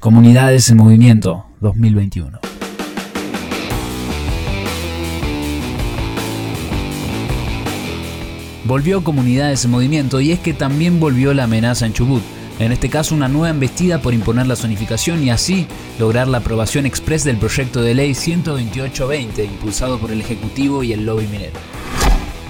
Comunidades en Movimiento 2021. Volvió Comunidades en Movimiento y es que también volvió la amenaza en Chubut. En este caso, una nueva embestida por imponer la zonificación y así lograr la aprobación express del proyecto de ley 12820 impulsado por el Ejecutivo y el lobby minero.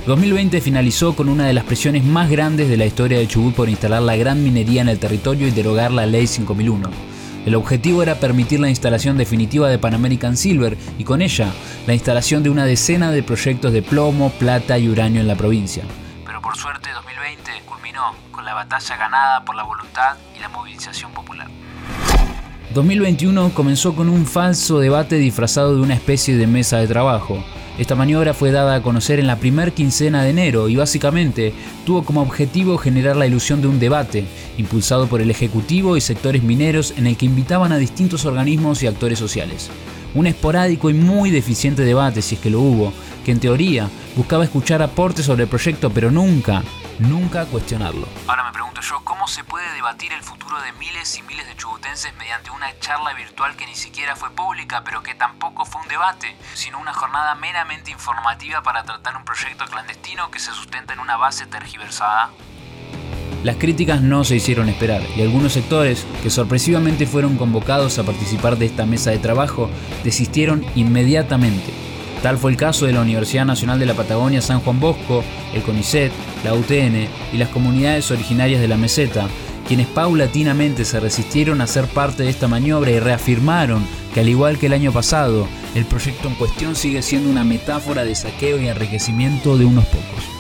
2020 finalizó con una de las presiones más grandes de la historia de Chubut por instalar la gran minería en el territorio y derogar la ley 5001. El objetivo era permitir la instalación definitiva de Pan American Silver y con ella la instalación de una decena de proyectos de plomo, plata y uranio en la provincia. Pero por suerte 2020 culminó con la batalla ganada por la voluntad y la movilización popular. 2021 comenzó con un falso debate disfrazado de una especie de mesa de trabajo. Esta maniobra fue dada a conocer en la primer quincena de enero y básicamente tuvo como objetivo generar la ilusión de un debate, impulsado por el Ejecutivo y sectores mineros en el que invitaban a distintos organismos y actores sociales. Un esporádico y muy deficiente debate, si es que lo hubo, que en teoría buscaba escuchar aportes sobre el proyecto, pero nunca, nunca cuestionarlo. Ahora me pregunto yo, ¿cómo se puede debatir el futuro de miles y miles de chubutenses mediante una charla virtual que ni siquiera fue pública, pero que tampoco fue un debate, sino una jornada meramente informativa para tratar un proyecto clandestino que se sustenta en una base tergiversada? Las críticas no se hicieron esperar y algunos sectores, que sorpresivamente fueron convocados a participar de esta mesa de trabajo, desistieron inmediatamente. Tal fue el caso de la Universidad Nacional de la Patagonia San Juan Bosco, el CONICET, la UTN y las comunidades originarias de la meseta, quienes paulatinamente se resistieron a ser parte de esta maniobra y reafirmaron que al igual que el año pasado, el proyecto en cuestión sigue siendo una metáfora de saqueo y enriquecimiento de unos pocos.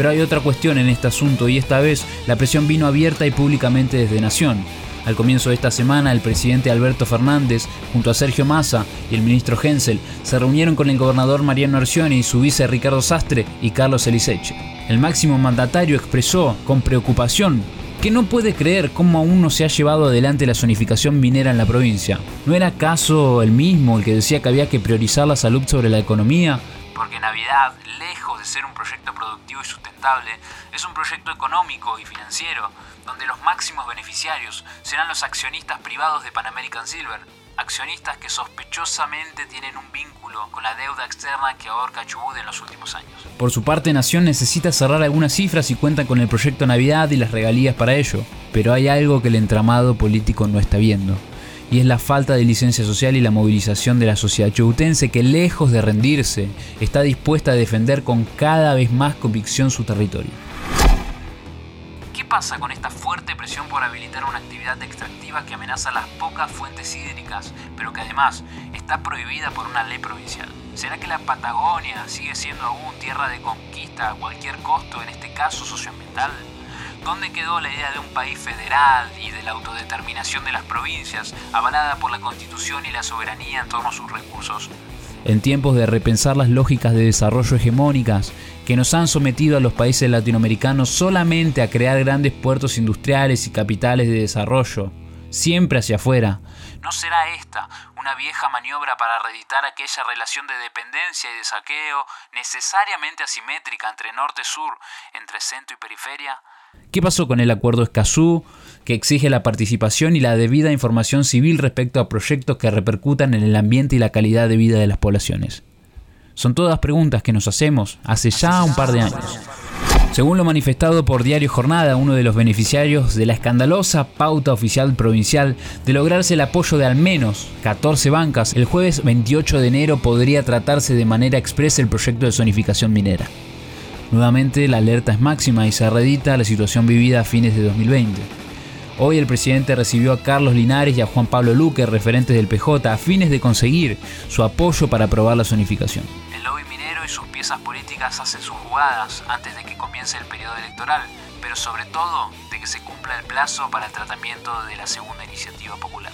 Pero hay otra cuestión en este asunto y esta vez la presión vino abierta y públicamente desde Nación. Al comienzo de esta semana, el presidente Alberto Fernández, junto a Sergio Massa y el ministro Hensel, se reunieron con el gobernador Mariano Arcioni y su vice Ricardo Sastre y Carlos Eliseche. El máximo mandatario expresó con preocupación que no puede creer cómo aún no se ha llevado adelante la zonificación minera en la provincia. ¿No era acaso el mismo el que decía que había que priorizar la salud sobre la economía? Porque Navidad, lejos de ser un proyecto productivo y sustentable, es un proyecto económico y financiero, donde los máximos beneficiarios serán los accionistas privados de Pan American Silver, accionistas que sospechosamente tienen un vínculo con la deuda externa que ahorca Chubut en los últimos años. Por su parte, Nación necesita cerrar algunas cifras y cuenta con el proyecto Navidad y las regalías para ello, pero hay algo que el entramado político no está viendo y es la falta de licencia social y la movilización de la sociedad chubutense que lejos de rendirse está dispuesta a defender con cada vez más convicción su territorio. ¿Qué pasa con esta fuerte presión por habilitar una actividad extractiva que amenaza las pocas fuentes hídricas, pero que además está prohibida por una ley provincial? ¿Será que la Patagonia sigue siendo aún tierra de conquista a cualquier costo, en este caso socioambiental? ¿Dónde quedó la idea de un país federal y de la autodeterminación de las provincias, avalada por la Constitución y la soberanía en torno a sus recursos? En tiempos de repensar las lógicas de desarrollo hegemónicas que nos han sometido a los países latinoamericanos solamente a crear grandes puertos industriales y capitales de desarrollo, siempre hacia afuera. ¿No será esta una vieja maniobra para reeditar aquella relación de dependencia y de saqueo necesariamente asimétrica entre norte-sur, entre centro y periferia? ¿Qué pasó con el acuerdo Escazú, que exige la participación y la debida información civil respecto a proyectos que repercutan en el ambiente y la calidad de vida de las poblaciones? Son todas preguntas que nos hacemos hace ya un par de años. Según lo manifestado por Diario Jornada, uno de los beneficiarios de la escandalosa pauta oficial provincial de lograrse el apoyo de al menos 14 bancas, el jueves 28 de enero podría tratarse de manera expresa el proyecto de zonificación minera. Nuevamente la alerta es máxima y se reedita la situación vivida a fines de 2020. Hoy el presidente recibió a Carlos Linares y a Juan Pablo Luque, referentes del PJ, a fines de conseguir su apoyo para aprobar la zonificación. El lobby minero y sus piezas políticas hacen sus jugadas antes de que comience el periodo electoral, pero sobre todo de que se cumpla el plazo para el tratamiento de la segunda iniciativa popular.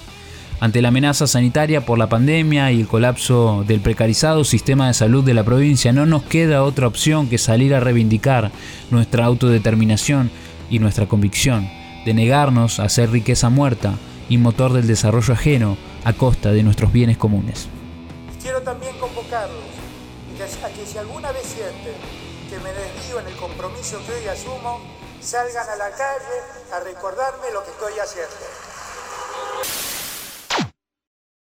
Ante la amenaza sanitaria por la pandemia y el colapso del precarizado sistema de salud de la provincia, no nos queda otra opción que salir a reivindicar nuestra autodeterminación y nuestra convicción de negarnos a hacer riqueza muerta y motor del desarrollo ajeno a costa de nuestros bienes comunes. Quiero también convocarlos a que si alguna vez sienten que me desvío en el compromiso que hoy asumo, salgan a la calle a recordarme lo que estoy haciendo.